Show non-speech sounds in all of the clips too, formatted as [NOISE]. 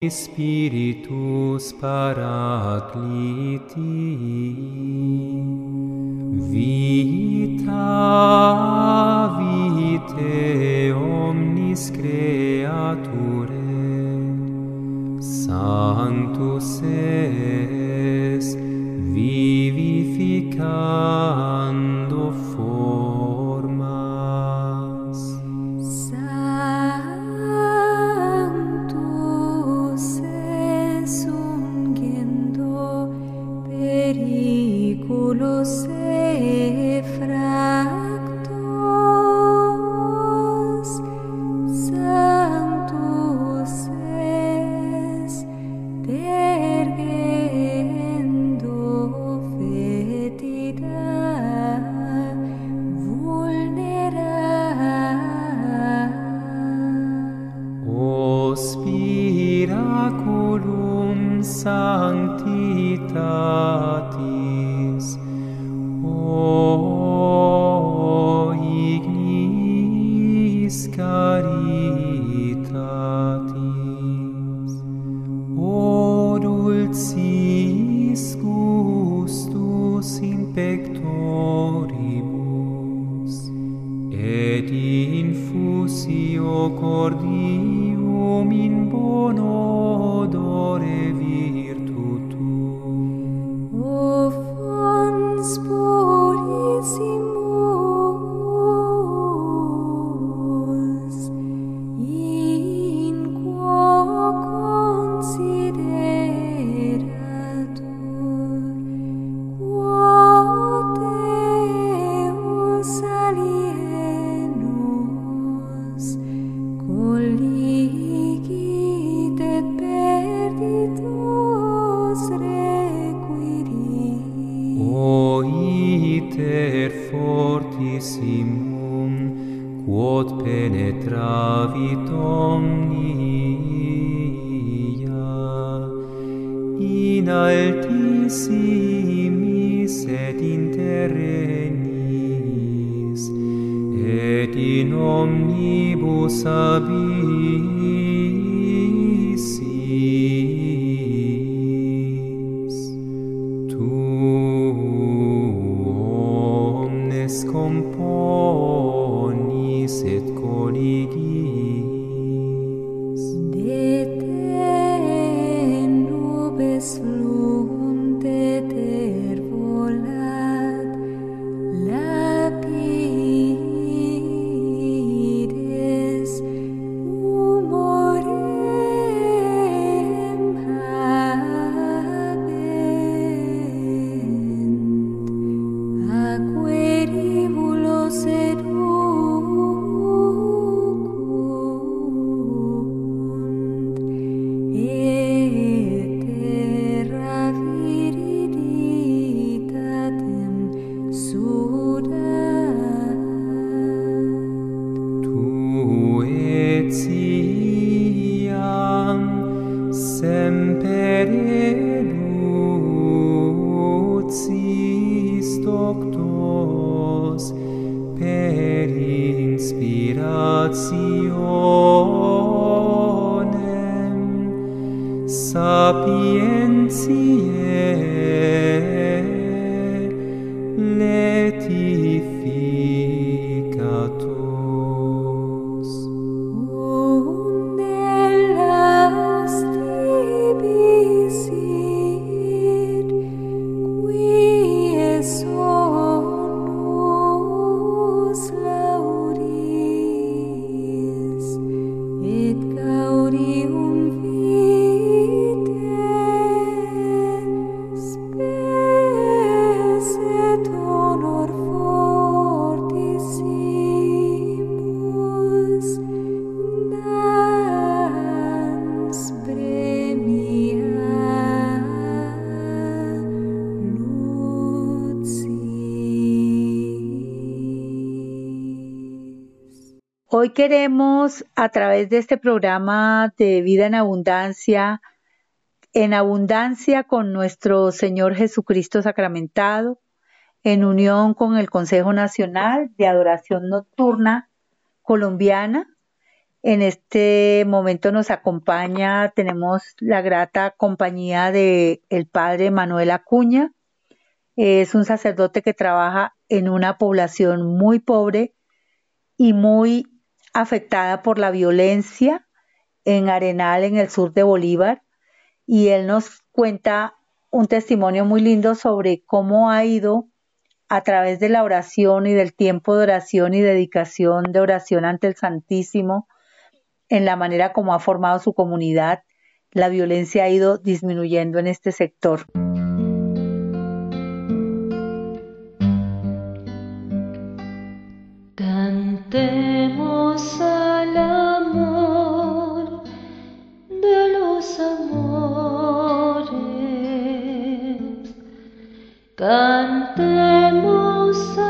Spiritus Paracliti Vita vitae omnis creaturae Sanctus est semper educis doctos per inspirationem sapientiae leti queremos, a través de este programa de Vida en Abundancia, en abundancia con nuestro Señor Jesucristo sacramentado, en unión con el Consejo Nacional de Adoración Nocturna Colombiana, En este momento nos acompaña, tenemos la grata compañía de el padre Manuel Acuña. Es un sacerdote que trabaja en una población muy pobre y muy afectada por la violencia en Arenal, en el sur de Bolívar. Y él nos cuenta un testimonio muy lindo sobre cómo ha ido a través de la oración y del tiempo de oración y dedicación de oración ante el Santísimo, en la manera como ha formado su comunidad, la violencia ha ido disminuyendo en este sector. Cantemos al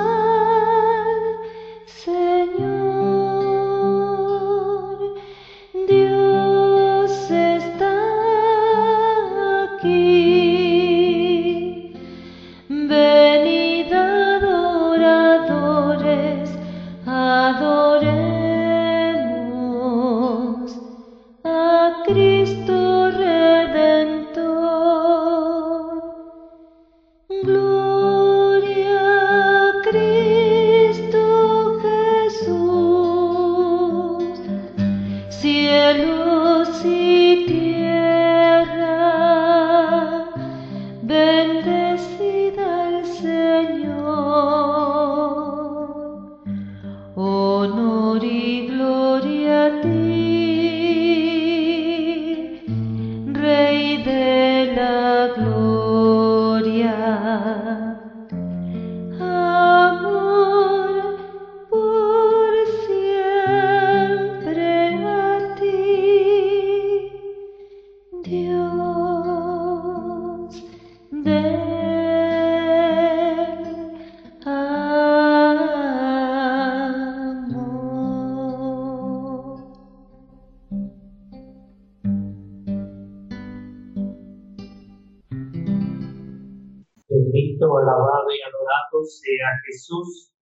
Jesús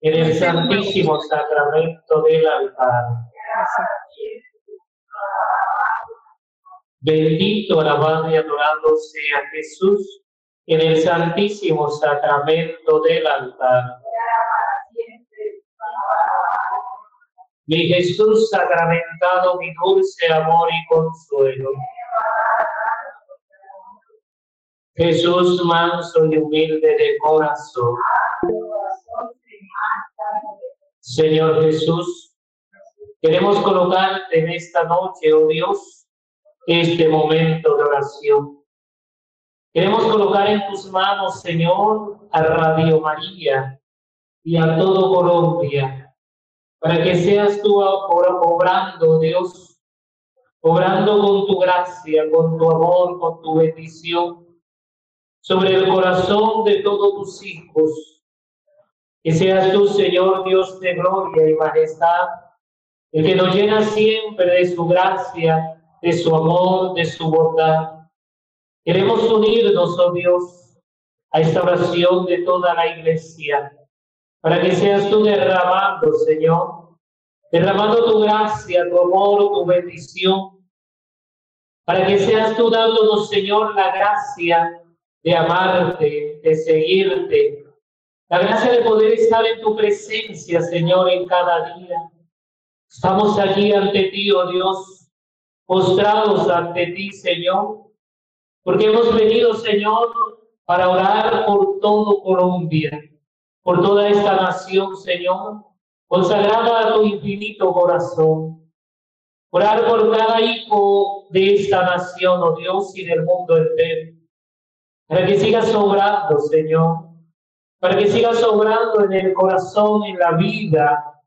en el santísimo sacramento del altar. Bendito, alabado y adorado sea Jesús en el santísimo sacramento del altar. Mi Jesús sacramentado, mi dulce amor y consuelo. Jesús manso y humilde de corazón. Señor Jesús, queremos colocarte en esta noche, oh Dios, este momento de oración. Queremos colocar en tus manos, Señor, a Radio María y a todo Colombia, para que seas tú obrando, Dios, obrando con tu gracia, con tu amor, con tu bendición sobre el corazón de todos tus hijos. Que seas tú, Señor Dios de gloria y majestad, el que nos llena siempre de su gracia, de su amor, de su bondad. Queremos unirnos, oh Dios, a esta oración de toda la iglesia, para que seas tú derramando, Señor, derramando tu gracia, tu amor, tu bendición, para que seas tú dándonos, Señor, la gracia de amarte, de seguirte, la gracia de poder estar en tu presencia, Señor, en cada día. Estamos aquí ante ti, oh Dios, postrados ante ti, Señor, porque hemos venido, Señor, para orar por todo Colombia, por toda esta nación, Señor, consagrada a tu infinito corazón. Orar por cada hijo de esta nación, oh Dios, y del mundo entero para que sigas obrando, Señor, para que sigas obrando en el corazón, en la vida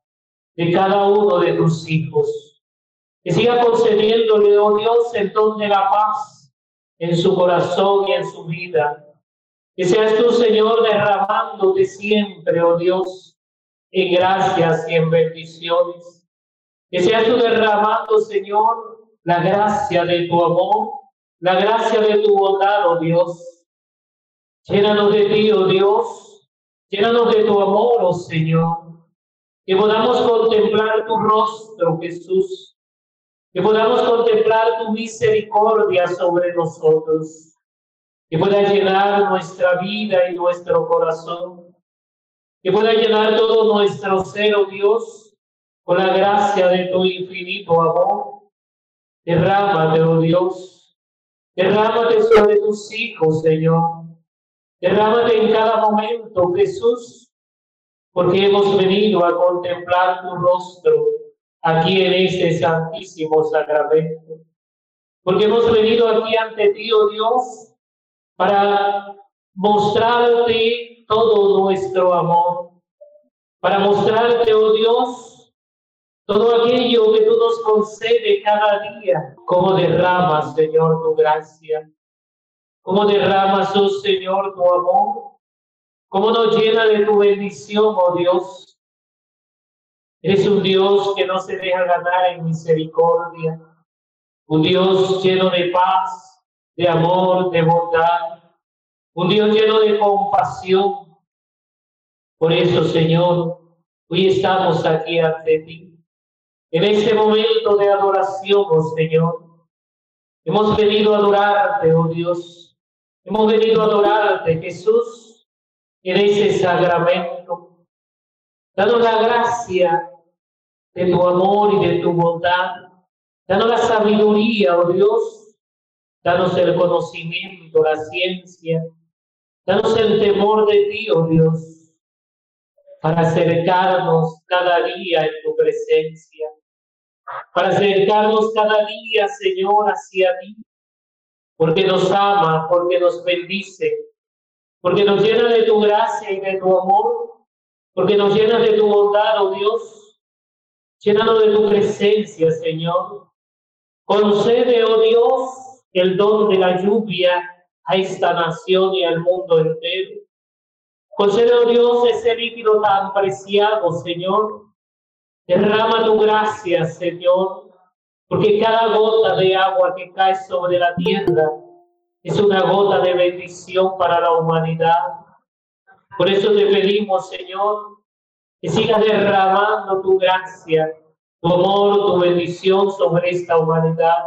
de cada uno de tus hijos. Que siga concediéndole, oh Dios, el don de la paz en su corazón y en su vida. Que seas tú, Señor, derramándote siempre, oh Dios, en gracias y en bendiciones. Que seas tú derramando, Señor, la gracia de tu amor, la gracia de tu bondad, oh Dios Llénanos de ti, oh Dios. Llénanos de tu amor, oh Señor. que podamos contemplar tu rostro, Jesús, que podamos contemplar tu misericordia sobre nosotros, que pueda llenar nuestra vida y nuestro corazón, que pueda llenar todo nuestro ser, oh Dios, con la gracia de tu infinito amor. Derrámate, oh Dios, derrámate sobre tus hijos, Señor. Derrámate en cada momento, Jesús, porque hemos venido a contemplar tu rostro aquí en este santísimo sacramento. Porque hemos venido aquí ante ti, oh Dios, para mostrarte todo nuestro amor, para mostrarte, oh Dios, todo aquello que tú nos concedes cada día, como derramas, Señor, tu gracia, como derramas, oh Señor, tu amor, como nos llena de tu bendición, oh Dios. Eres un Dios que no se deja ganar en misericordia, un Dios lleno de paz, de amor, de bondad, un Dios lleno de compasión. Por eso, Señor, hoy estamos aquí ante ti. En este momento de adoración, oh Señor, hemos venido a adorarte, oh Dios. Hemos venido a adorarte, Jesús, en ese sacramento. Danos la gracia de tu amor y de tu bondad. Danos la sabiduría, oh Dios. Danos el conocimiento, la ciencia. Danos el temor de ti, oh Dios, para acercarnos cada día en tu presencia, para acercarnos cada día, Señor, hacia ti, porque nos ama, porque nos bendice, porque nos llena de tu gracia y de tu amor, porque nos llena de tu bondad, oh Dios, llenado de tu presencia, Señor. Concede, oh Dios, el don de la lluvia a esta nación y al mundo entero. Concede, oh Dios, ese líquido tan preciado, Señor. Derrama tu gracia, Señor, porque cada gota de agua que cae sobre la tierra es una gota de bendición para la humanidad. Por eso te pedimos, Señor, que sigas derramando tu gracia, tu amor, tu bendición sobre esta humanidad.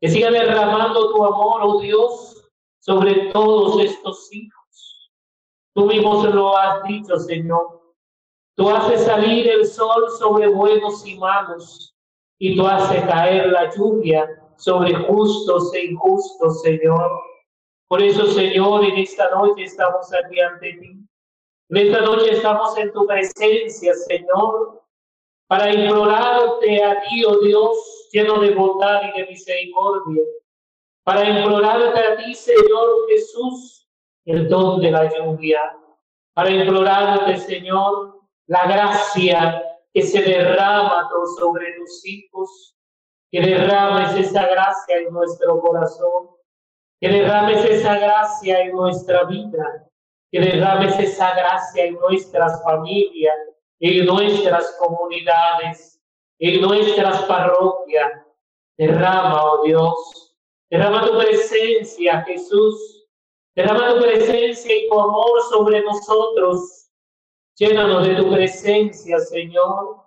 Que siga derramando tu amor, oh Dios, sobre todos estos hijos. Tú mismo lo has dicho, Señor. Tú haces salir el sol sobre buenos y malos, y tú haces caer la lluvia sobre justos e injustos, Señor. Por eso, Señor, en esta noche estamos aquí ante ti. En esta noche estamos en tu presencia, Señor, para implorarte a ti, oh Dios, lleno de bondad y de misericordia para implorarte a ti, Señor Jesús, el don de la lluvia, para implorarte, Señor, la gracia que se derrama sobre tus hijos, que derrames esa gracia en nuestro corazón, que derrames esa gracia en nuestra vida, que derrames esa gracia en nuestras familias, en nuestras comunidades, en nuestras parroquias. Derrama, oh Dios, Derrama tu presencia, Jesús. Derrama tu presencia y tu amor sobre nosotros. Llénanos de tu presencia, Señor.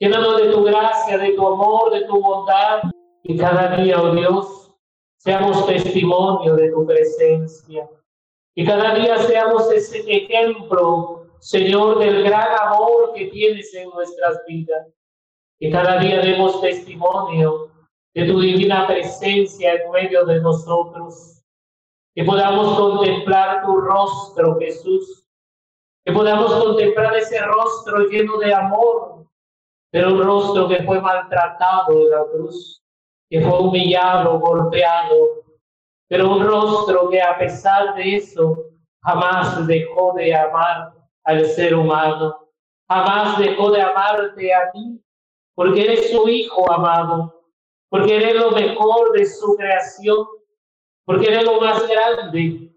Llénanos de tu gracia, de tu amor, de tu bondad. Y cada día, oh Dios, seamos testimonio de tu presencia. Y cada día seamos ese ejemplo, Señor, del gran amor que tienes en nuestras vidas. Y cada día demos testimonio de tu divina presencia en medio de nosotros. Que podamos contemplar tu rostro, Jesús. Que podamos contemplar ese rostro lleno de amor, pero un rostro que fue maltratado en la cruz, que fue humillado, golpeado, pero un rostro que a pesar de eso jamás dejó de amar al ser humano, jamás dejó de amarte a ti, porque eres su hijo amado, porque eres lo mejor de su creación, porque eres lo más grande,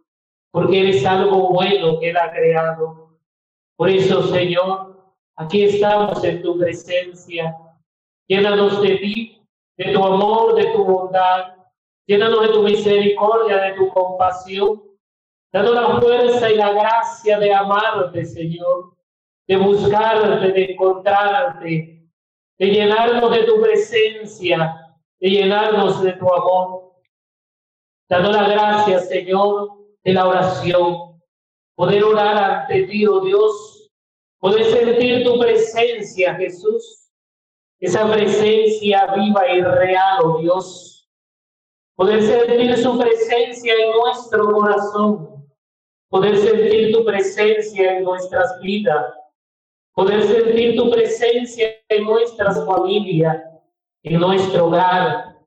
porque eres algo bueno que Él ha creado. Por eso, Señor, aquí estamos en tu presencia. Llénanos de ti, de tu amor, de tu bondad. Llénanos de tu misericordia, de tu compasión. Danos la fuerza y la gracia de amarte, Señor. de buscarte, de encontrarte, de llenarnos de tu presencia, de llenarnos de tu amor. Dando las gracias, Señor, de la oración, poder orar ante ti, oh Dios, poder sentir tu presencia, Jesús, esa presencia viva y real, oh Dios, poder sentir su presencia en nuestro corazón, poder sentir tu presencia en nuestras vidas, poder sentir tu presencia en nuestras familias, en nuestro hogar,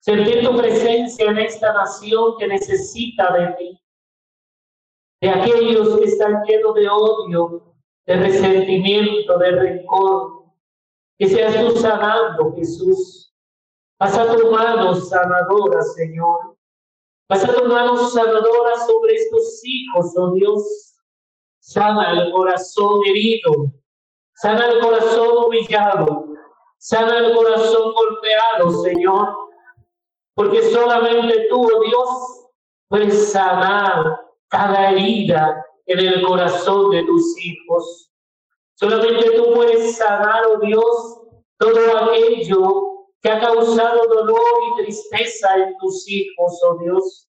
sentir tu presencia en esta nación que necesita de ti, de aquellos que están llenos de odio, de resentimiento, de rencor, que seas tú sanando, Jesús. Pasa tu mano sanadora, Señor. Pasa tu mano sanadora sobre estos hijos, oh Dios. Sana el corazón herido. Sana el corazón humillado. Sana el corazón golpeado, Señor. Porque solamente tú, oh Dios, puedes sanar cada herida en el corazón de tus hijos. Solamente tú puedes sanar, oh Dios, todo aquello que ha causado dolor y tristeza en tus hijos, oh Dios.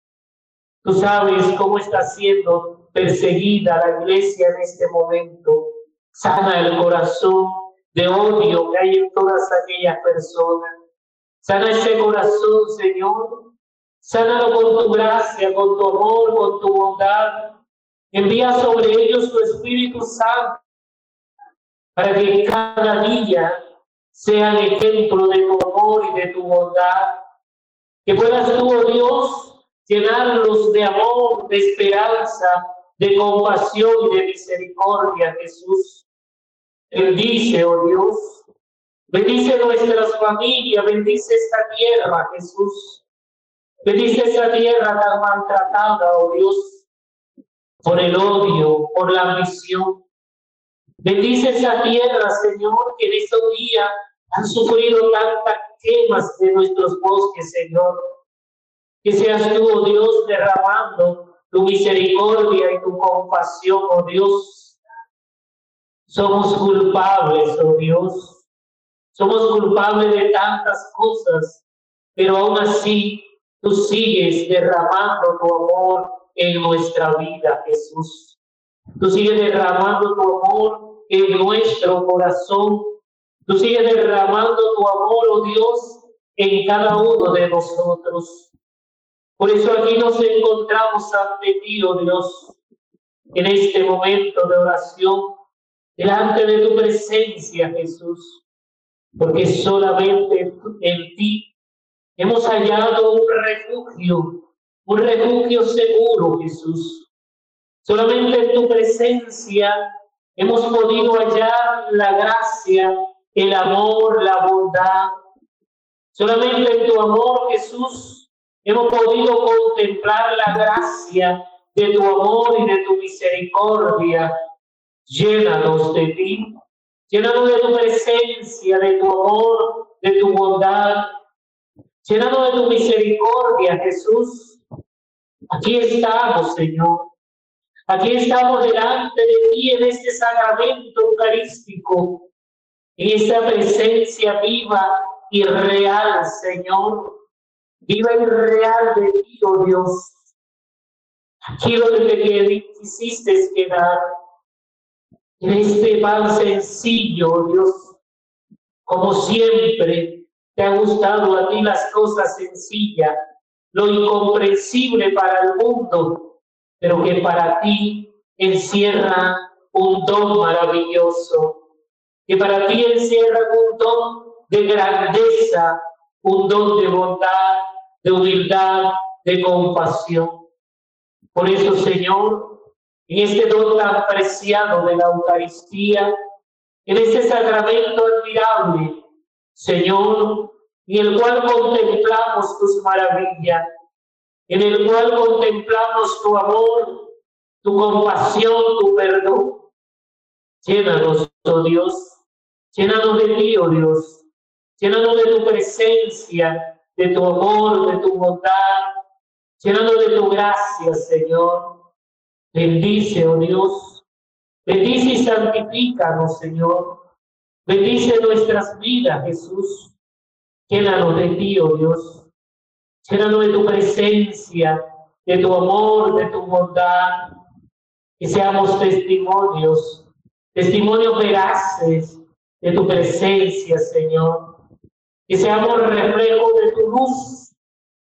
Tú sabes cómo está siendo perseguida la iglesia en este momento. Sana el corazón de odio que hay en todas aquellas personas. Sana ese corazón, Señor, Sánalo con tu gracia, con tu amor, con tu bondad. Envía sobre ellos tu Espíritu Santo para que cada día sean ejemplo de tu amor y de tu bondad. Que puedas tú, oh Dios, llenarlos de amor, de esperanza, de compasión y de misericordia, Jesús. Bendice, oh Dios. Bendice nuestras familias, bendice esta tierra, Jesús. Bendice esa tierra tan maltratada, oh Dios, por el odio, por la ambición. Bendice esa tierra, Señor, que en estos días han sufrido tantas quemas de nuestros bosques, Señor. Que seas tú, oh Dios, derramando tu misericordia y tu compasión, oh Dios. Somos culpables, oh Dios. Somos culpables de tantas cosas, pero aún así Tú sigues derramando tu amor en nuestra vida, Jesús. Tú sigues derramando tu amor en nuestro corazón. Tú sigues derramando tu amor, oh Dios, en cada uno de nosotros. Por eso aquí nos encontramos ante ti, oh Dios, en este momento de oración, delante de tu presencia, Jesús, porque solamente en ti Hemos hallado un refugio, un refugio seguro, Jesús. Solamente en tu presencia hemos podido hallar la gracia, el amor, la bondad. Solamente en tu amor, Jesús, hemos podido contemplar la gracia de tu amor y de tu misericordia. Llénanos de ti, llénanos de tu presencia, de tu amor, de tu bondad, llenado de tu misericordia, Jesús. Aquí estamos, Señor. Aquí estamos delante de ti en este sacramento eucarístico, en esta presencia viva y real, Señor. Viva y real de ti, oh Dios. Aquí donde te quisiste quedar, en este pan sencillo, oh Dios, como siempre, te ha gustado a ti las cosas sencillas, lo incomprensible para el mundo, pero que para ti encierra un don maravilloso, que para ti encierra un don de grandeza, un don de bondad, de humildad, de compasión. Por eso, Señor, en este don tan preciado de la Eucaristía, en este sacramento admirable, Señor, en el cual contemplamos tus maravillas, en el cual contemplamos tu amor, tu compasión, tu perdón. Llénanos, oh Dios, llénanos de ti, oh Dios, llénanos de tu presencia, de tu amor, de tu bondad, llénanos de tu gracia, Señor. Bendice, oh Dios, Bendice y santifícanos, Señor. Bendice nuestras vidas, Jesús. Llénanos de ti, oh Dios. Llénanos de tu presencia, de tu amor, de tu bondad. Que seamos testimonios, testimonios veraces de tu presencia, Señor. Que seamos reflejo de tu luz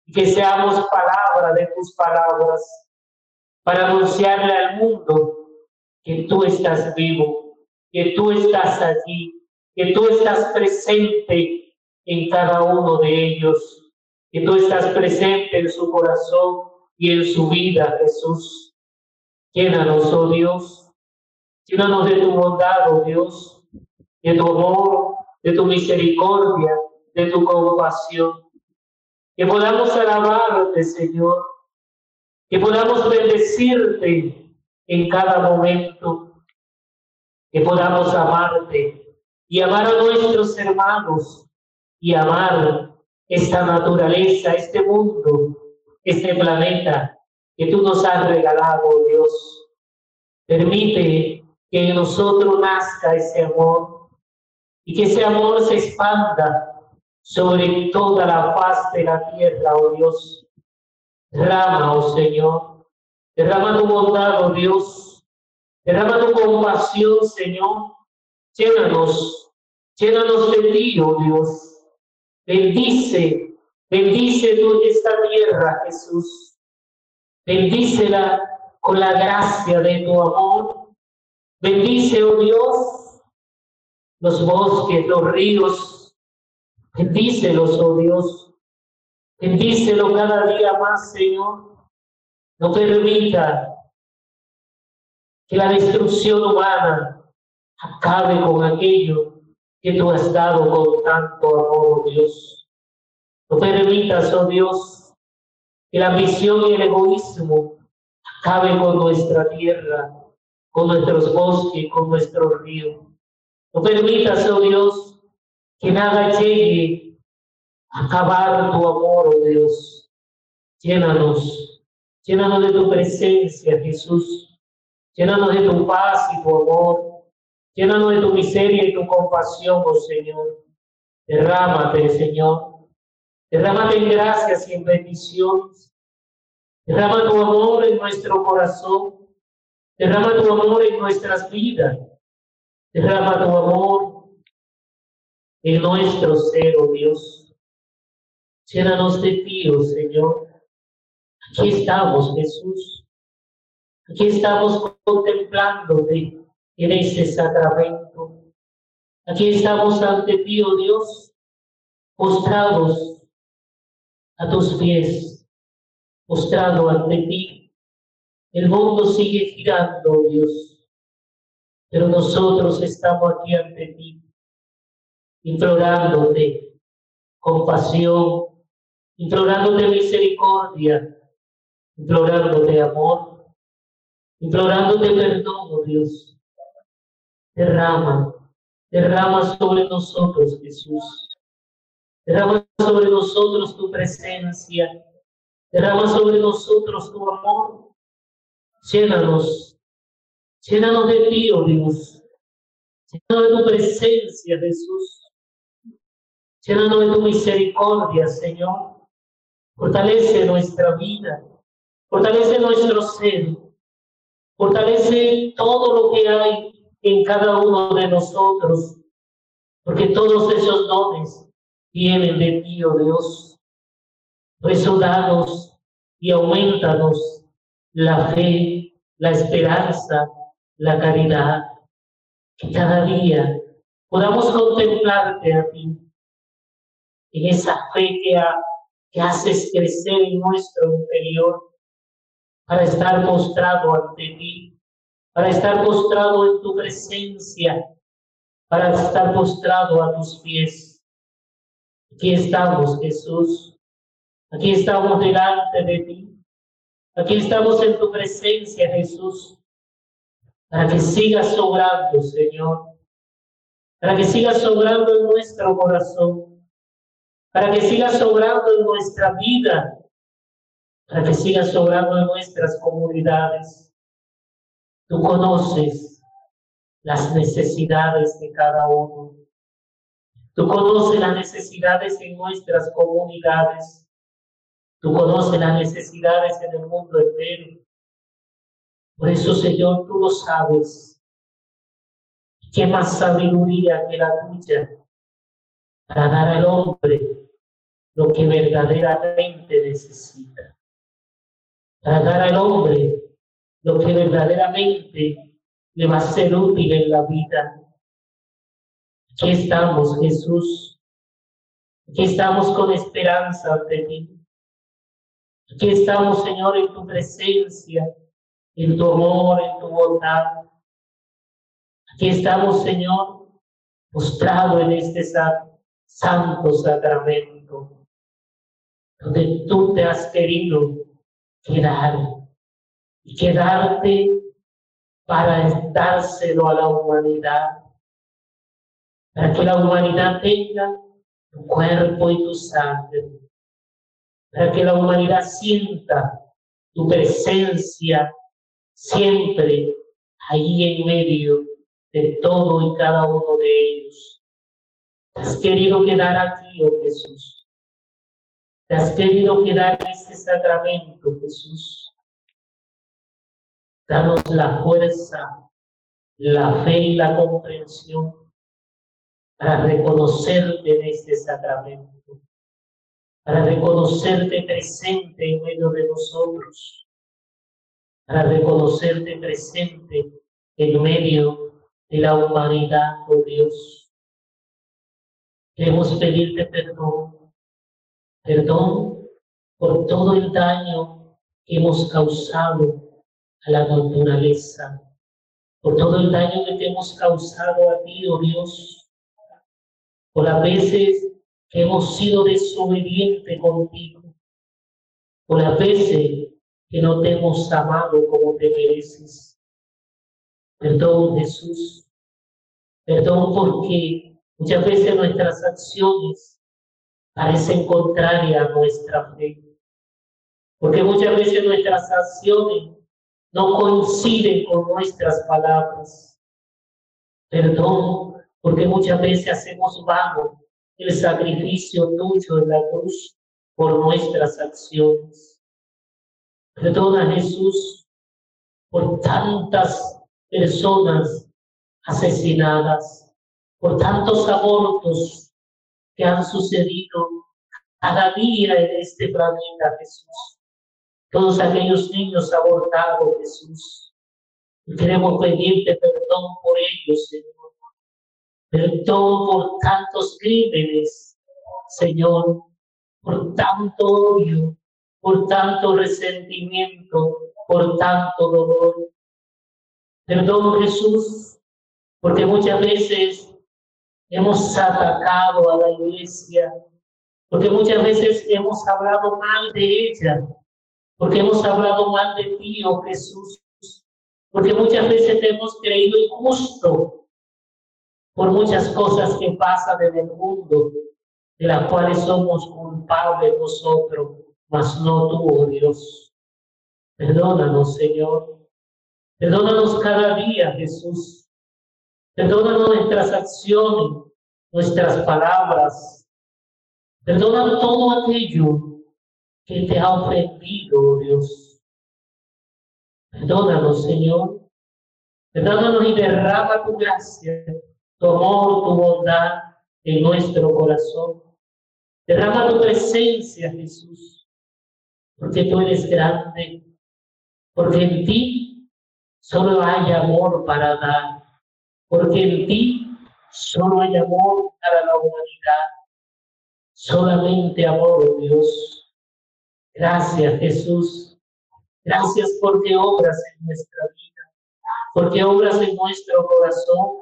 y que seamos palabra de tus palabras para anunciarle al mundo que tú estás vivo, que tú estás allí, que tú estás presente en cada uno de ellos, que tú estás presente en su corazón y en su vida, Jesús. Llénanos, oh Dios, llénanos de tu bondad, oh Dios, de tu amor, de tu misericordia, de tu compasión. Que podamos alabarte, Señor, que podamos bendecirte en cada momento, que podamos amarte y amar a nuestros hermanos y amar esta naturaleza, este mundo, este planeta que tú nos has regalado, Dios. Permite que en nosotros nazca ese amor y que ese amor se expanda sobre toda la faz de la tierra, oh Dios. Derrama, oh Señor. Derrama tu bondad, oh Dios. Derrama tu compasión, Señor. Llénanos, llénanos de ti, oh Dios. Bendice, bendice tú esta tierra, Jesús. Bendícela con la gracia de tu amor. Bendice, oh Dios, los bosques, los ríos. Bendícelos, oh Dios. Bendícelo cada día más, Señor. No permita que la destrucción humana acabe con aquello que tú has dado con tanto amor, oh Dios. No permitas, oh Dios, que la ambición y el egoísmo acaben con nuestra tierra, con nuestros bosques, con nuestro río. No permitas, oh Dios, que nada llegue a acabar tu amor, oh Dios. Llénanos, llénanos de tu presencia, Jesús. Llénanos de tu paz y tu amor. Llénanos de tu miseria y tu compasión, oh Señor. Derrámate, Señor. Derrámate en gracias y en bendiciones. Derrama tu amor en nuestro corazón. Derrama tu amor en nuestras vidas. Derrama tu amor en nuestro ser, oh Dios. Llénanos de ti, oh Señor. Aquí estamos, Jesús. Aquí estamos contemplándote en ese sacramento. Aquí estamos ante ti, oh Dios, postrados a tus pies, postrado ante ti. El mundo sigue girando, oh Dios, pero nosotros estamos aquí ante ti, implorándote compasión, implorándote misericordia, implorándote amor, implorándote perdón, oh Dios derrama, derrama sobre nosotros, Jesús. Derrama sobre nosotros tu presencia. Derrama sobre nosotros tu amor. Llénanos, llénanos de ti, oh Dios. Llénanos de tu presencia, Jesús. Llénanos de tu misericordia, Señor. Fortalece nuestra vida. Fortalece nuestro ser. Fortalece todo lo que hay en cada uno de nosotros, porque todos esos dones vienen de ti, oh Dios. Por eso danos y aumentanos la fe, la esperanza, la caridad, que cada día podamos contemplarte a ti, en esa fe que, que haces crecer en nuestro interior para estar mostrado ante ti para estar postrado en tu presencia, para estar postrado a tus pies. Aquí estamos, Jesús. Aquí estamos delante de ti. Aquí estamos en tu presencia, Jesús, para que sigas sobrando, Señor. Para que sigas sobrando en nuestro corazón. Para que sigas sobrando en nuestra vida. Para que sigas sobrando en nuestras comunidades Tú conoces las necesidades de cada uno. Tú conoces las necesidades en nuestras comunidades. Tú conoces las necesidades en el mundo entero. Por eso, Señor, tú lo sabes. ¿Qué más sabiduría que la tuya para dar al hombre lo que verdaderamente necesita? Para dar al hombre lo que verdaderamente le va a ser útil en la vida. Aquí estamos, Jesús. Aquí estamos con esperanza ante ti. Aquí estamos, Señor, en tu presencia, en tu amor, en tu bondad. Aquí estamos, Señor, postrado en este santo sacramento, donde tú te has querido quedar y quedarte para dárselo a la humanidad para que la humanidad tenga tu cuerpo y tu sangre, para que la humanidad sienta tu presencia siempre ahí en medio de todo y cada uno de ellos. Has querido quedar aquí, oh Jesús. Has querido quedar en este sacramento, Jesús. Danos la fuerza, la fe y la comprensión para reconocerte en este sacramento, para reconocerte presente en medio de nosotros, para reconocerte presente en medio de la humanidad, oh Dios. Queremos pedirte perdón, perdón por todo el daño que hemos causado a la naturaleza, por todo el daño que te hemos causado a ti, oh Dios, por las veces que hemos sido desobedientes contigo, por las veces que no te hemos amado como te mereces. Perdón, Jesús. Perdón porque muchas veces nuestras acciones parecen contrarias a nuestra fe. Porque muchas veces nuestras acciones no coinciden con nuestras palabras. Perdón porque muchas veces hacemos vano el sacrificio tuyo en la cruz por nuestras acciones. Perdona Jesús por tantas personas asesinadas, por tantos abortos que han sucedido cada día en este planeta, Jesús. Todos aquellos niños abortados, Jesús. Y queremos pedirte perdón por ellos, Señor Perdón por tantos crímenes, Señor, por tanto odio, por tanto resentimiento, por tanto dolor. Perdón, Jesús, porque muchas veces hemos atacado a la iglesia, porque muchas veces hemos hablado mal de ella, porque hemos hablado mal de ti, oh Jesús, porque muchas veces te hemos creído injusto, por muchas cosas que pasan en el mundo, de las cuales somos culpables nosotros, mas no tú, oh Dios. Perdónanos, Señor. Perdónanos cada día, Jesús. Perdónanos nuestras acciones, nuestras palabras. Perdona todo aquello que te ha ofendido, oh Dios. Perdónanos, Señor. Perdónanos y derrama tu gracia tu amor, tu bondad en nuestro corazón. Derrama tu presencia, Jesús, porque tú eres grande, porque en ti solo hay amor para dar, porque en ti solo hay amor para la humanidad, solamente amor, oh Dios. Gracias, Jesús. Gracias porque obras en nuestra vida, porque obras en nuestro corazón,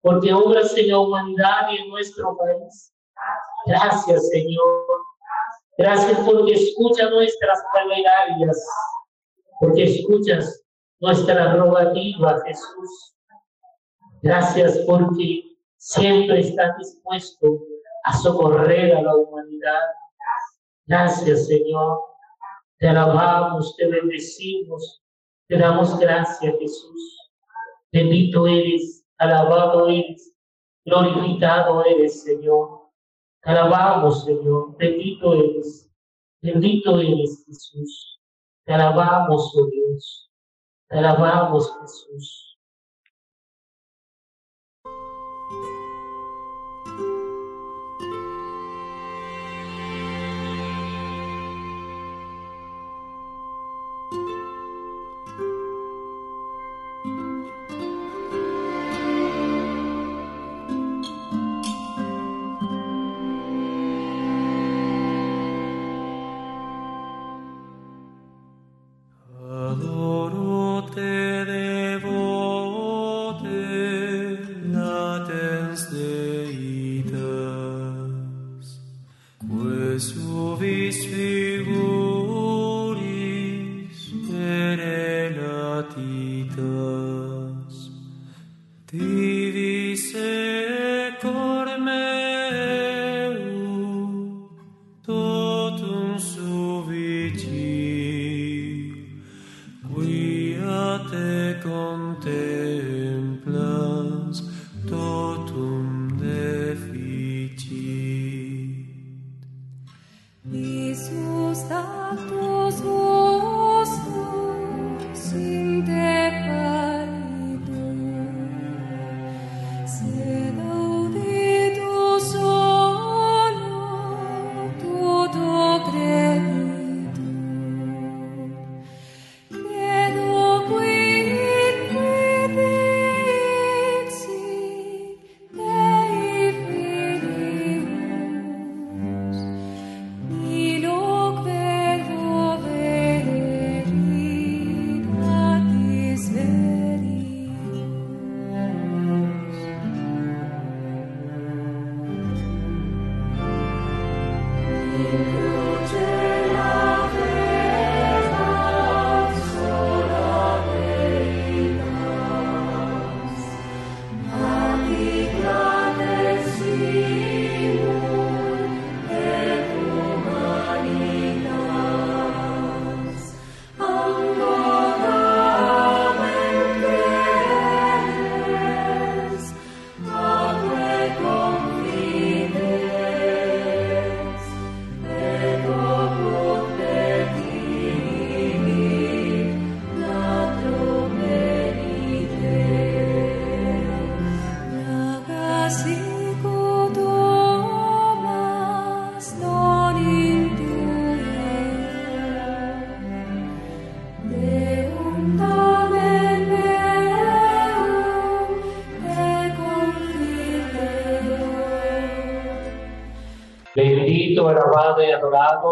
porque obras en la humanidad y en nuestro país. Gracias, Señor. Gracias porque escuchas nuestras plegarias, porque escuchas nuestra rogativa, Jesús. Gracias porque siempre estás dispuesto a socorrer a la humanidad. Gracias, Señor. Te alabamos, te bendecimos, te damos gracias, Jesús. Bendito eres alabado eres, glorificado eres, Señor. Te alabamos, Señor, bendito eres, bendito eres, Jesús. Te alabamos, oh Dios, te alabamos, Jesús.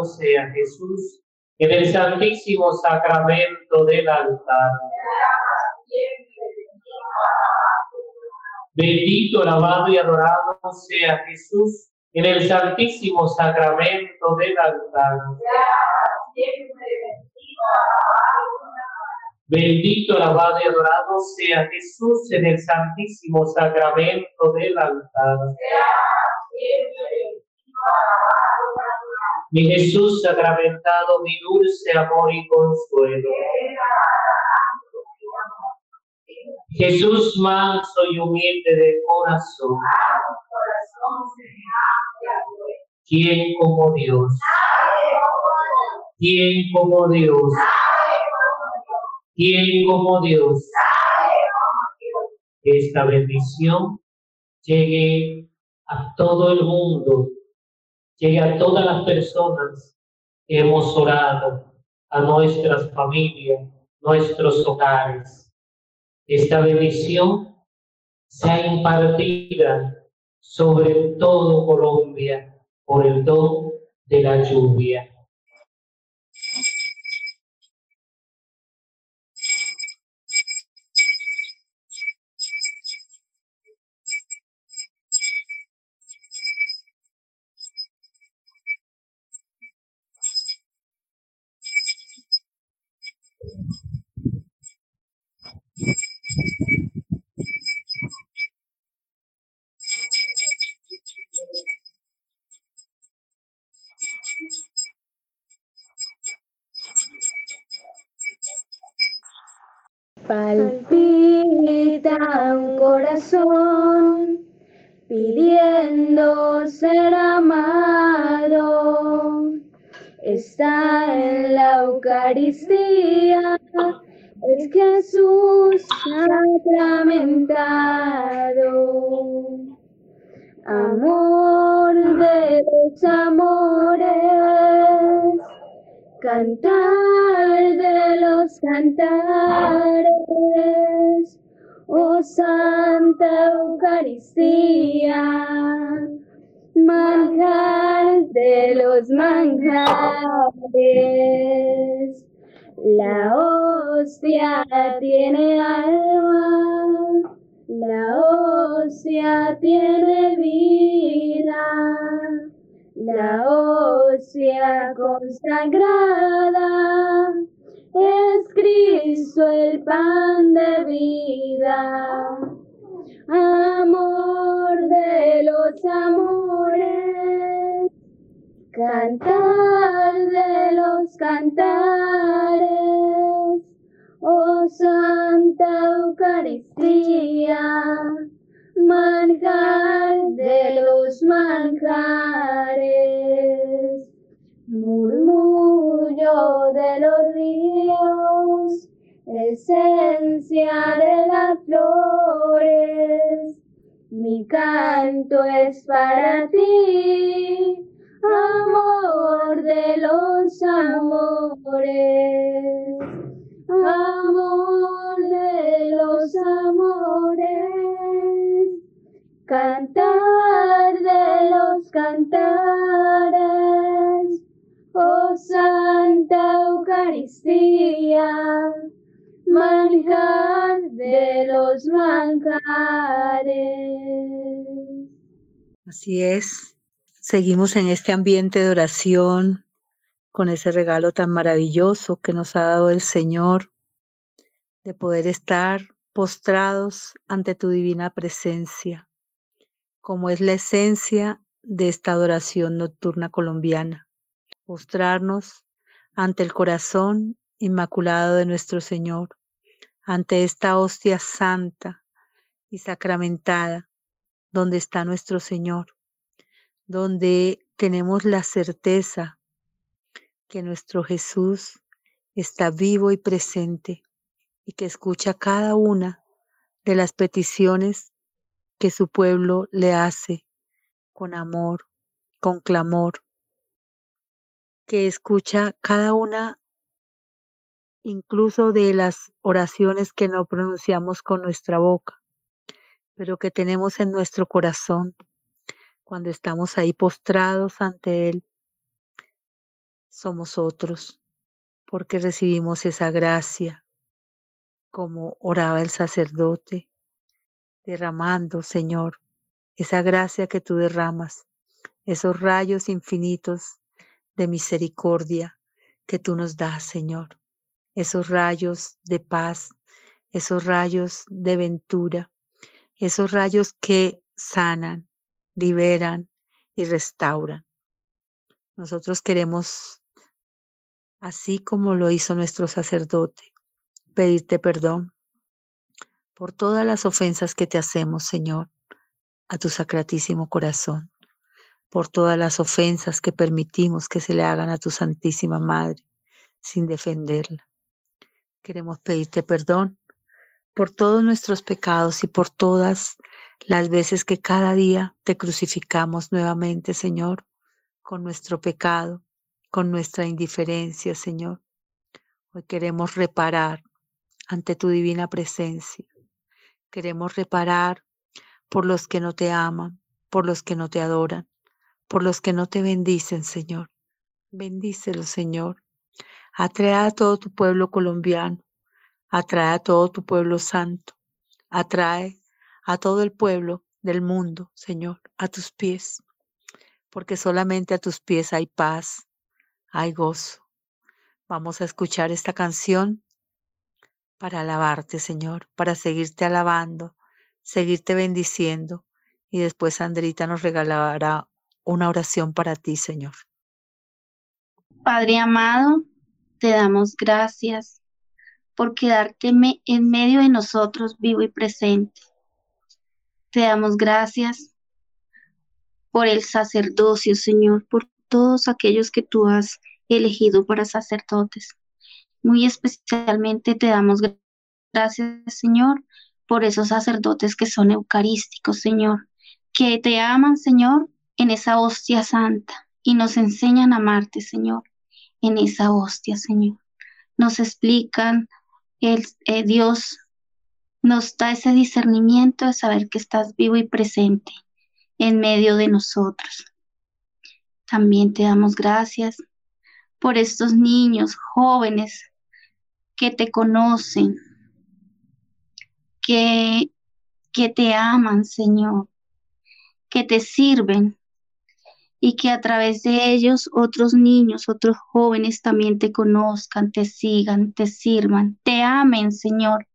Sea Jesús en el santísimo sacramento del altar. Bendito, alabado y adorado sea Jesús en el santísimo sacramento del altar. Bendito, alabado y adorado sea Jesús en el santísimo sacramento del altar. Mi Jesús sacramentado, mi dulce amor y consuelo. Jesús manso y humilde de corazón. ¿Quién como Dios? ¿Quién como Dios? ¿Quién como Dios? Esta bendición llegue a todo el mundo, llegue a todas las personas que hemos orado, a nuestras familias, nuestros hogares. Esta bendición sea impartida sobre todo Colombia por el don de la lluvia. Palpita grita un corazón pidiendo ser amado. Está en la Eucaristía, es Jesús sacramentado. Amor de los amores, cantar de los cantares, oh Santa Eucaristía, manjar de los manjares. La hostia tiene alma, la hostia tiene vida, la hostia consagrada es Cristo el pan de vida. Amor de los amores, cantar de los cantares, oh Santa Eucaristía, manjar de los manjares, de los ríos, esencia de las flores, mi canto es para ti, amor de los amores, amor de los amores, cantar de los cantares, oh Santa Eucaristía, manjar de los manjares. Así es. Seguimos en este ambiente de oración con ese regalo tan maravilloso que nos ha dado el Señor de poder estar postrados ante tu divina presencia, como es la esencia de esta adoración nocturna colombiana. Postrarnos ante el corazón inmaculado de nuestro Señor, ante esta hostia santa y sacramentada, donde está nuestro Señor, donde tenemos la certeza que nuestro Jesús está vivo y presente y que escucha cada una de las peticiones que su pueblo le hace con amor, con clamor, que escucha cada una incluso de las oraciones que no pronunciamos con nuestra boca, pero que tenemos en nuestro corazón cuando estamos ahí postrados ante Él. Somos otros, porque recibimos esa gracia, como oraba el sacerdote, derramando, Señor, esa gracia que tú derramas, esos rayos infinitos de misericordia que tú nos das, Señor, esos rayos de paz, esos rayos de ventura, esos rayos que sanan, liberan y restauran. Nosotros queremos, así como lo hizo nuestro sacerdote, pedirte perdón por todas las ofensas que te hacemos, Señor, a tu sacratísimo corazón, por todas las ofensas que permitimos que se le hagan a tu Santísima Madre sin defenderla. Queremos pedirte perdón por todos nuestros pecados y por todas las veces que cada día te crucificamos nuevamente, Señor, con nuestro pecado, con nuestra indiferencia, Señor. Hoy queremos reparar ante tu divina presencia. Queremos reparar por los que no te aman, por los que no te adoran, por los que no te bendicen, Señor. Bendícelos, Señor. Atrae a todo tu pueblo colombiano, atrae a todo tu pueblo santo, atrae a todo el pueblo del mundo, Señor, a tus pies, porque solamente a tus pies hay paz, hay gozo. Vamos a escuchar esta canción para alabarte, Señor, para seguirte alabando, seguirte bendiciendo y después Andrita nos regalará una oración para ti, Señor. Padre amado, te damos gracias por quedarte en medio de nosotros vivo y presente. Te damos gracias por el sacerdocio, Señor, por todos aquellos que tú has elegido para sacerdotes. Muy especialmente te damos gra- gracias, Señor, por esos sacerdotes que son eucarísticos, Señor, que te aman, Señor, en esa hostia santa y nos enseñan a amarte, Señor, en esa hostia, Señor. Nos explican, el, eh, Dios nos da ese discernimiento de saber que estás vivo y presente en medio de nosotros. También te damos gracias por estos niños jóvenes que te conocen, que, que te aman, Señor, que te sirven y que a través de ellos otros niños, otros jóvenes también te conozcan, te sigan, te sirvan, te amen, Señor,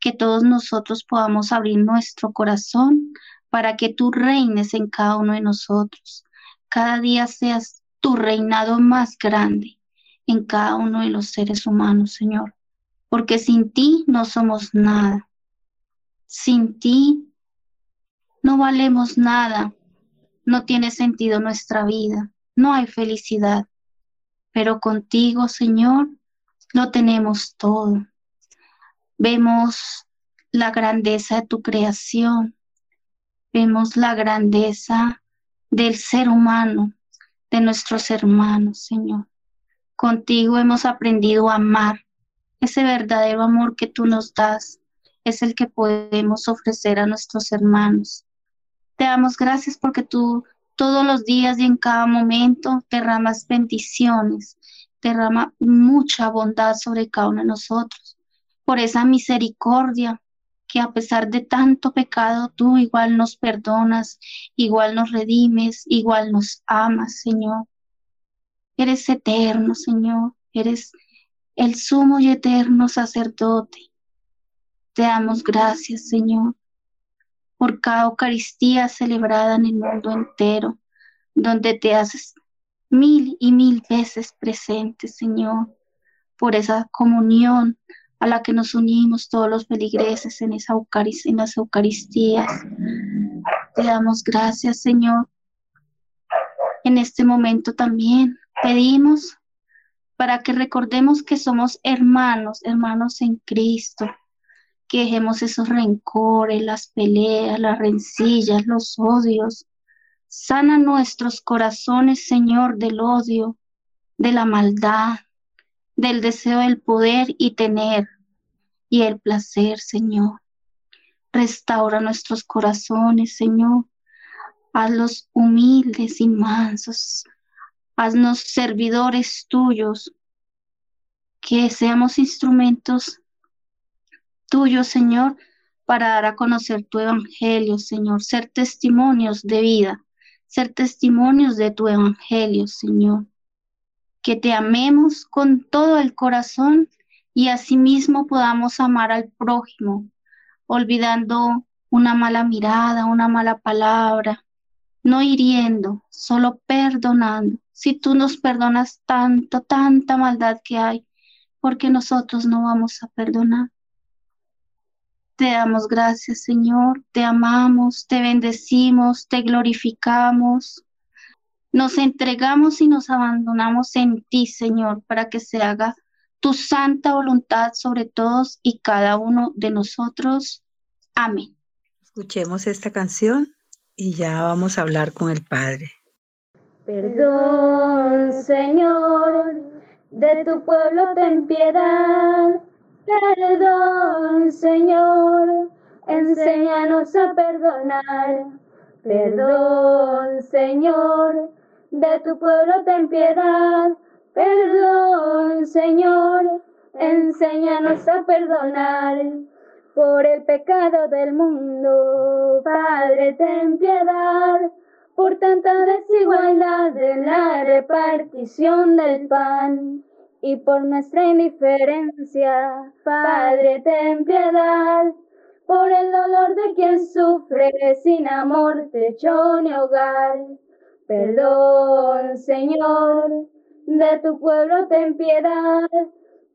que todos nosotros podamos abrir nuestro corazón para que tú reines en cada uno de nosotros. Cada día seas tu reinado más grande en cada uno de los seres humanos, Señor, porque sin ti no somos nada. Sin ti no valemos nada, no tiene sentido nuestra vida, no hay felicidad, pero contigo, Señor, lo tenemos todo. Vemos la grandeza de tu creación, vemos la grandeza del ser humano, de nuestros hermanos, Señor. Contigo hemos aprendido a amar. Ese verdadero amor que tú nos das es el que podemos ofrecer a nuestros hermanos. Te damos gracias porque tú todos los días y en cada momento derramas bendiciones, derrama mucha bondad sobre cada uno de nosotros. Por esa misericordia que a pesar de tanto pecado, tú igual nos perdonas, igual nos redimes, igual nos amas, Señor. Eres eterno, Señor. Eres el sumo y eterno sacerdote. Te damos gracias, Señor, por cada Eucaristía celebrada en el mundo entero, donde te haces mil y mil veces presente, Señor, por esa comunión a la que nos unimos todos los feligreses en, esa en las Eucaristías. Te damos gracias, Señor. En este momento también pedimos para que recordemos que somos hermanos, hermanos en Cristo, que dejemos esos rencores, las peleas, las rencillas, los odios. Sana nuestros corazones, Señor, del odio, de la maldad, del deseo del poder y tener y el placer, Señor. Restaura nuestros corazones, Señor. Hazlos humildes y mansos. Haznos servidores tuyos. Que seamos instrumentos tuyos, Señor, para dar a conocer tu evangelio, Señor. Ser testimonios de vida. Ser testimonios de tu evangelio, Señor que te amemos con todo el corazón y asimismo podamos amar al prójimo, olvidando una mala mirada, una mala palabra, no hiriendo, solo perdonando. Si tú nos perdonas tanto, tanta maldad que hay, porque nosotros no vamos a perdonar. Te damos gracias, Señor, te amamos, te bendecimos, te glorificamos. Nos entregamos y nos abandonamos en ti, Señor, para que se haga tu santa voluntad sobre todos y cada uno de nosotros. Amén. Escuchemos esta canción y ya vamos a hablar con el Padre. Perdón, Señor, de tu pueblo ten piedad. Perdón, Señor, enséñanos a perdonar. Perdón, Señor, de tu pueblo ten piedad. Perdón, Señor, enséñanos a perdonar. Por el pecado del mundo, Padre, ten piedad. Por tanta desigualdad en la repartición del pan y por nuestra indiferencia, Padre, ten piedad por el dolor de quien sufre sin amor, techo ni hogar. Perdón, Señor, de tu pueblo ten piedad.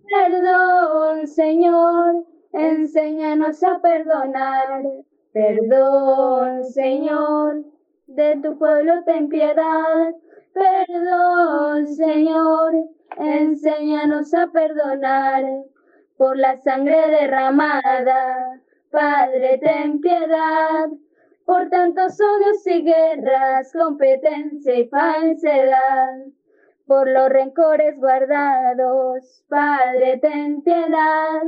Perdón, Señor, enséñanos a perdonar. Perdón, Señor, de tu pueblo ten piedad. Perdón, Señor, enséñanos a perdonar por la sangre derramada. Padre, ten piedad por tantos odios y guerras, competencia y falsedad, por los rencores guardados. Padre, ten piedad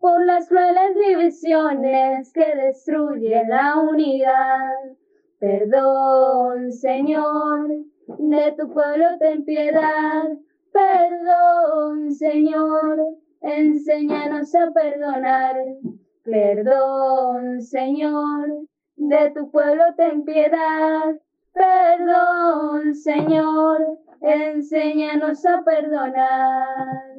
por las crueles divisiones que destruyen la unidad. Perdón, Señor, de tu pueblo ten piedad. Perdón, Señor, enséñanos a perdonar. Perdón, Señor, de tu pueblo ten piedad. Perdón, Señor, enséñanos a perdonar.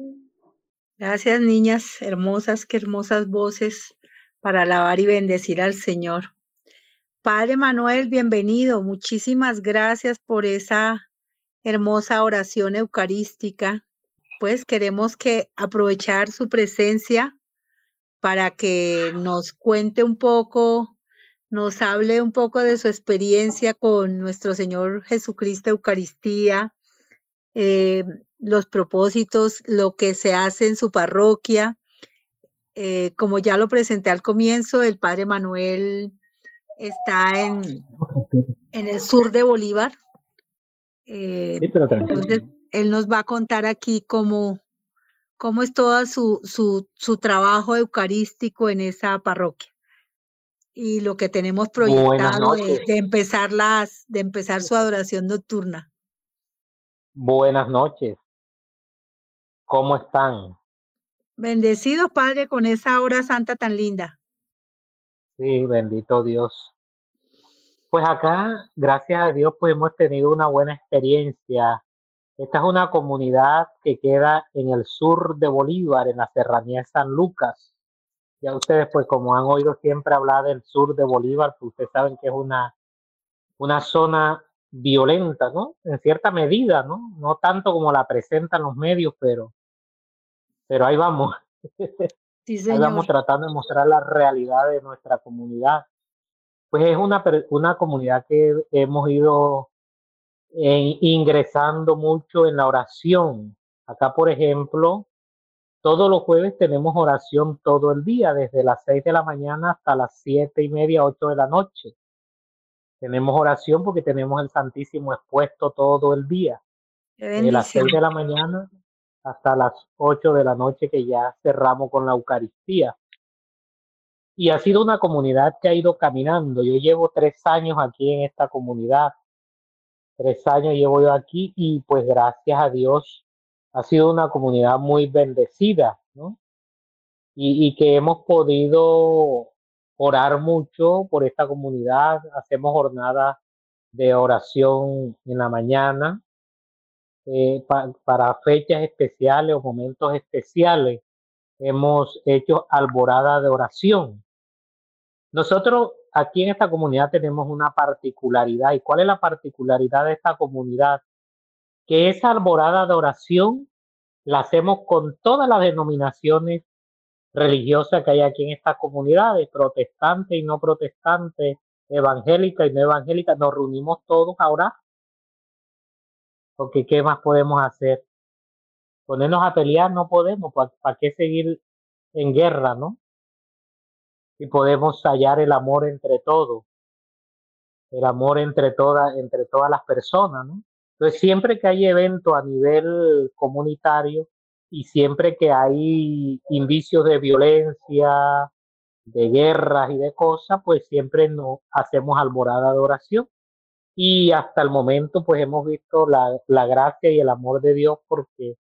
Gracias, niñas hermosas, qué hermosas voces para alabar y bendecir al Señor. Padre Manuel, bienvenido. Muchísimas gracias por esa hermosa oración eucarística. Pues queremos que aprovechar su presencia para que nos cuente un poco, nos hable un poco de su experiencia con nuestro Señor Jesucristo Eucaristía, eh, los propósitos, lo que se hace en su parroquia. Eh, como ya lo presenté al comienzo, el Padre Manuel está en, en el sur de Bolívar. Eh, Sí, pero tranquilo. entonces, él nos va a contar aquí cómo, cómo es todo su, su, su trabajo eucarístico en esa parroquia y lo que tenemos proyectado de, de empezar las, de empezar su adoración nocturna. Buenas noches. ¿Cómo están? Bendecidos, Padre, con esa hora santa tan linda. Sí, bendito Dios. Pues acá, gracias a Dios, pues hemos tenido una buena experiencia. Esta es una comunidad que queda en el sur de Bolívar, en la serranía de San Lucas. Ya ustedes, pues como han oído siempre hablar del sur de Bolívar, pues ustedes saben que es una, una zona violenta, ¿no? En cierta medida, ¿no? No tanto como la presentan los medios, pero, pero ahí vamos. [LAUGHS] Sí, señor. tratando de mostrar la realidad de nuestra comunidad. Pues es una, una comunidad que hemos ido eh, ingresando mucho en la oración. Acá, por ejemplo, todos los jueves tenemos oración todo el día, desde las 6 de la mañana hasta las siete y media, 8 de la noche. Tenemos oración porque tenemos el Santísimo expuesto todo el día, desde las 6 bendición. de la mañana hasta las 8 de la noche que ya cerramos con la Eucaristía. Y ha sido una comunidad que ha ido caminando. Yo llevo tres años aquí en esta comunidad. Tres años llevo yo aquí y pues gracias a Dios ha sido una comunidad muy bendecida, ¿no? Y, y que hemos podido orar mucho por esta comunidad. Hacemos jornadas de oración en la mañana eh, pa- para fechas especiales o momentos especiales. Hemos hecho alborada de oración. Nosotros aquí en esta comunidad tenemos una particularidad. ¿Y cuál es la particularidad de esta comunidad? Que esa alborada de oración la hacemos con todas las denominaciones religiosas que hay aquí en esta comunidad, de protestantes y no protestantes, evangélica y no evangélica. Nos reunimos todos ahora, porque ¿qué más podemos hacer? Ponernos a pelear no podemos, ¿para qué seguir en guerra, no? Y podemos hallar el amor entre todos, el amor entre todas, entre todas las personas, ¿no? Entonces, siempre que hay evento a nivel comunitario y siempre que hay indicios de violencia, de guerras y de cosas, pues siempre nos hacemos alborada de oración. Y hasta el momento, pues hemos visto la, la gracia y el amor de Dios porque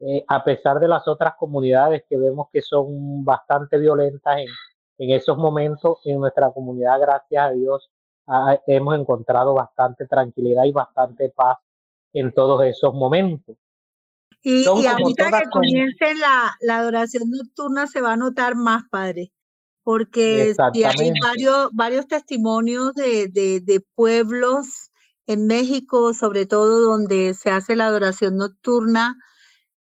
eh, a pesar de las otras comunidades que vemos que son bastante violentas en, en esos momentos, en nuestra comunidad, gracias a Dios, ah, hemos encontrado bastante tranquilidad y bastante paz en todos esos momentos. Y, y ahorita que comience la, la adoración nocturna se va a notar más, Padre, porque sí hay varios, varios testimonios de, de, de pueblos en México, sobre todo donde se hace la adoración nocturna,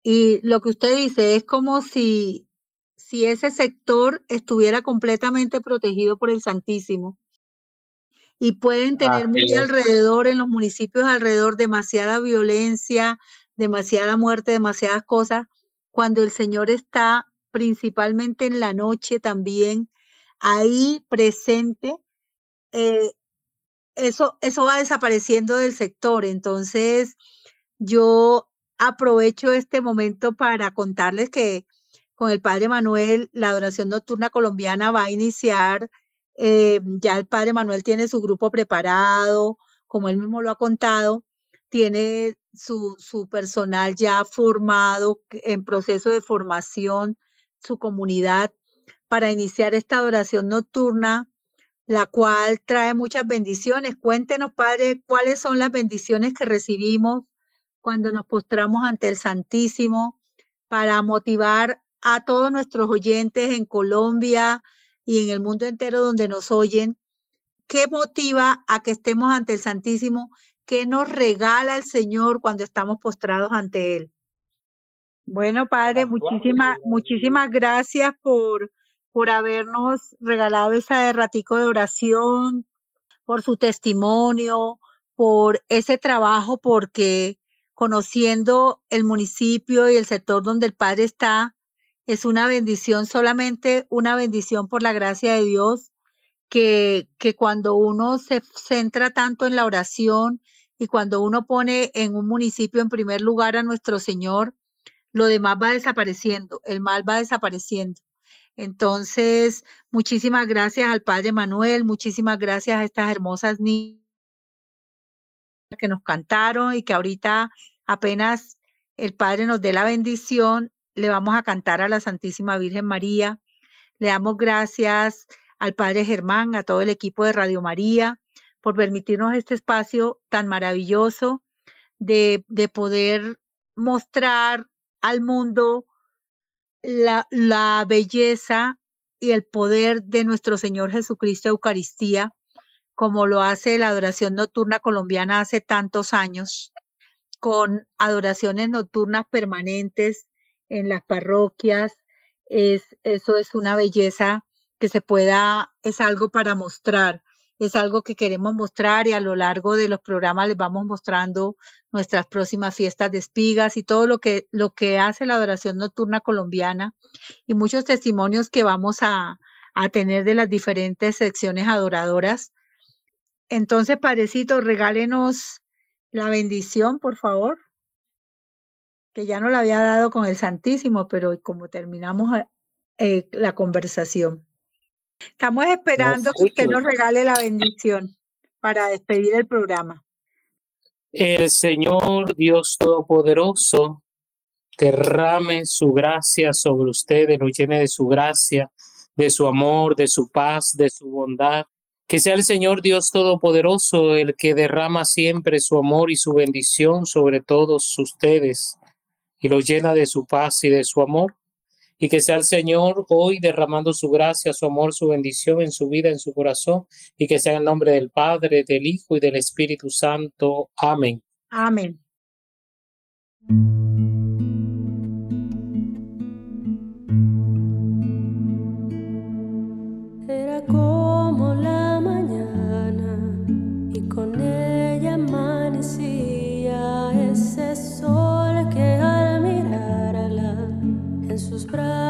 y lo que usted dice es como si, si ese sector estuviera completamente protegido por el Santísimo. Y pueden tener muy Así es. alrededor, en los municipios alrededor, demasiada violencia, demasiada muerte, demasiadas cosas, cuando el Señor está principalmente en la noche también ahí presente, eh, eso, eso va desapareciendo del sector. Entonces, yo aprovecho este momento para contarles que con el Padre Manuel, la adoración nocturna colombiana va a iniciar. eh, ya el Padre Manuel tiene su grupo preparado, como él mismo lo ha contado, tiene su, su personal ya formado, en proceso de formación, su comunidad, para iniciar esta adoración nocturna, la cual trae muchas bendiciones. Cuéntenos, Padre, cuáles son las bendiciones que recibimos cuando nos postramos ante el Santísimo para motivar a todos nuestros oyentes en Colombia y en el mundo entero donde nos oyen. ¿Qué motiva a que estemos ante el Santísimo? ¿Qué nos regala el Señor cuando estamos postrados ante Él? Bueno, Padre, muchísimas, muchísimas gracias por, por habernos regalado ese ratico de oración, por su testimonio, por ese trabajo, porque conociendo el municipio y el sector donde el Padre está, es una bendición, solamente una bendición por la gracia de Dios, que, que cuando uno se centra tanto en la oración y cuando uno pone en un municipio en primer lugar a nuestro Señor, lo demás va desapareciendo, el mal va desapareciendo. Entonces, muchísimas gracias al Padre Manuel, muchísimas gracias a estas hermosas niñas que nos cantaron y que ahorita apenas el Padre nos dé la bendición, le vamos a cantar a la Santísima Virgen María. Le damos gracias al Padre Germán, a todo el equipo de Radio María, por permitirnos este espacio tan maravilloso de, de poder mostrar al mundo la, la belleza y el poder de nuestro Señor Jesucristo Eucaristía, como lo hace la adoración nocturna colombiana hace tantos años, con adoraciones nocturnas permanentes en las parroquias. Es, eso es una belleza que se pueda, es algo para mostrar, es algo que queremos mostrar y a lo largo de los programas les vamos mostrando nuestras próximas fiestas de espigas y todo lo que, lo que hace la adoración nocturna colombiana y muchos testimonios que vamos a, a tener de las diferentes secciones adoradoras. Entonces, Padrecito, regálenos la bendición, por favor, que ya no la había dado con el Santísimo, pero como terminamos eh, la conversación. Estamos esperando que usted nos regale la bendición para despedir el programa. El Señor Dios Todopoderoso derrame su gracia sobre ustedes, lo llene de su gracia, de su amor, de su paz, de su bondad. Que sea el Señor Dios Todopoderoso el que derrama siempre su amor y su bendición sobre todos ustedes y los llena de su paz y de su amor. Y que sea el Señor hoy derramando su gracia, su amor, su bendición en su vida, en su corazón. Y que sea en el nombre del Padre, del Hijo y del Espíritu Santo. Amén. Amén. Era como en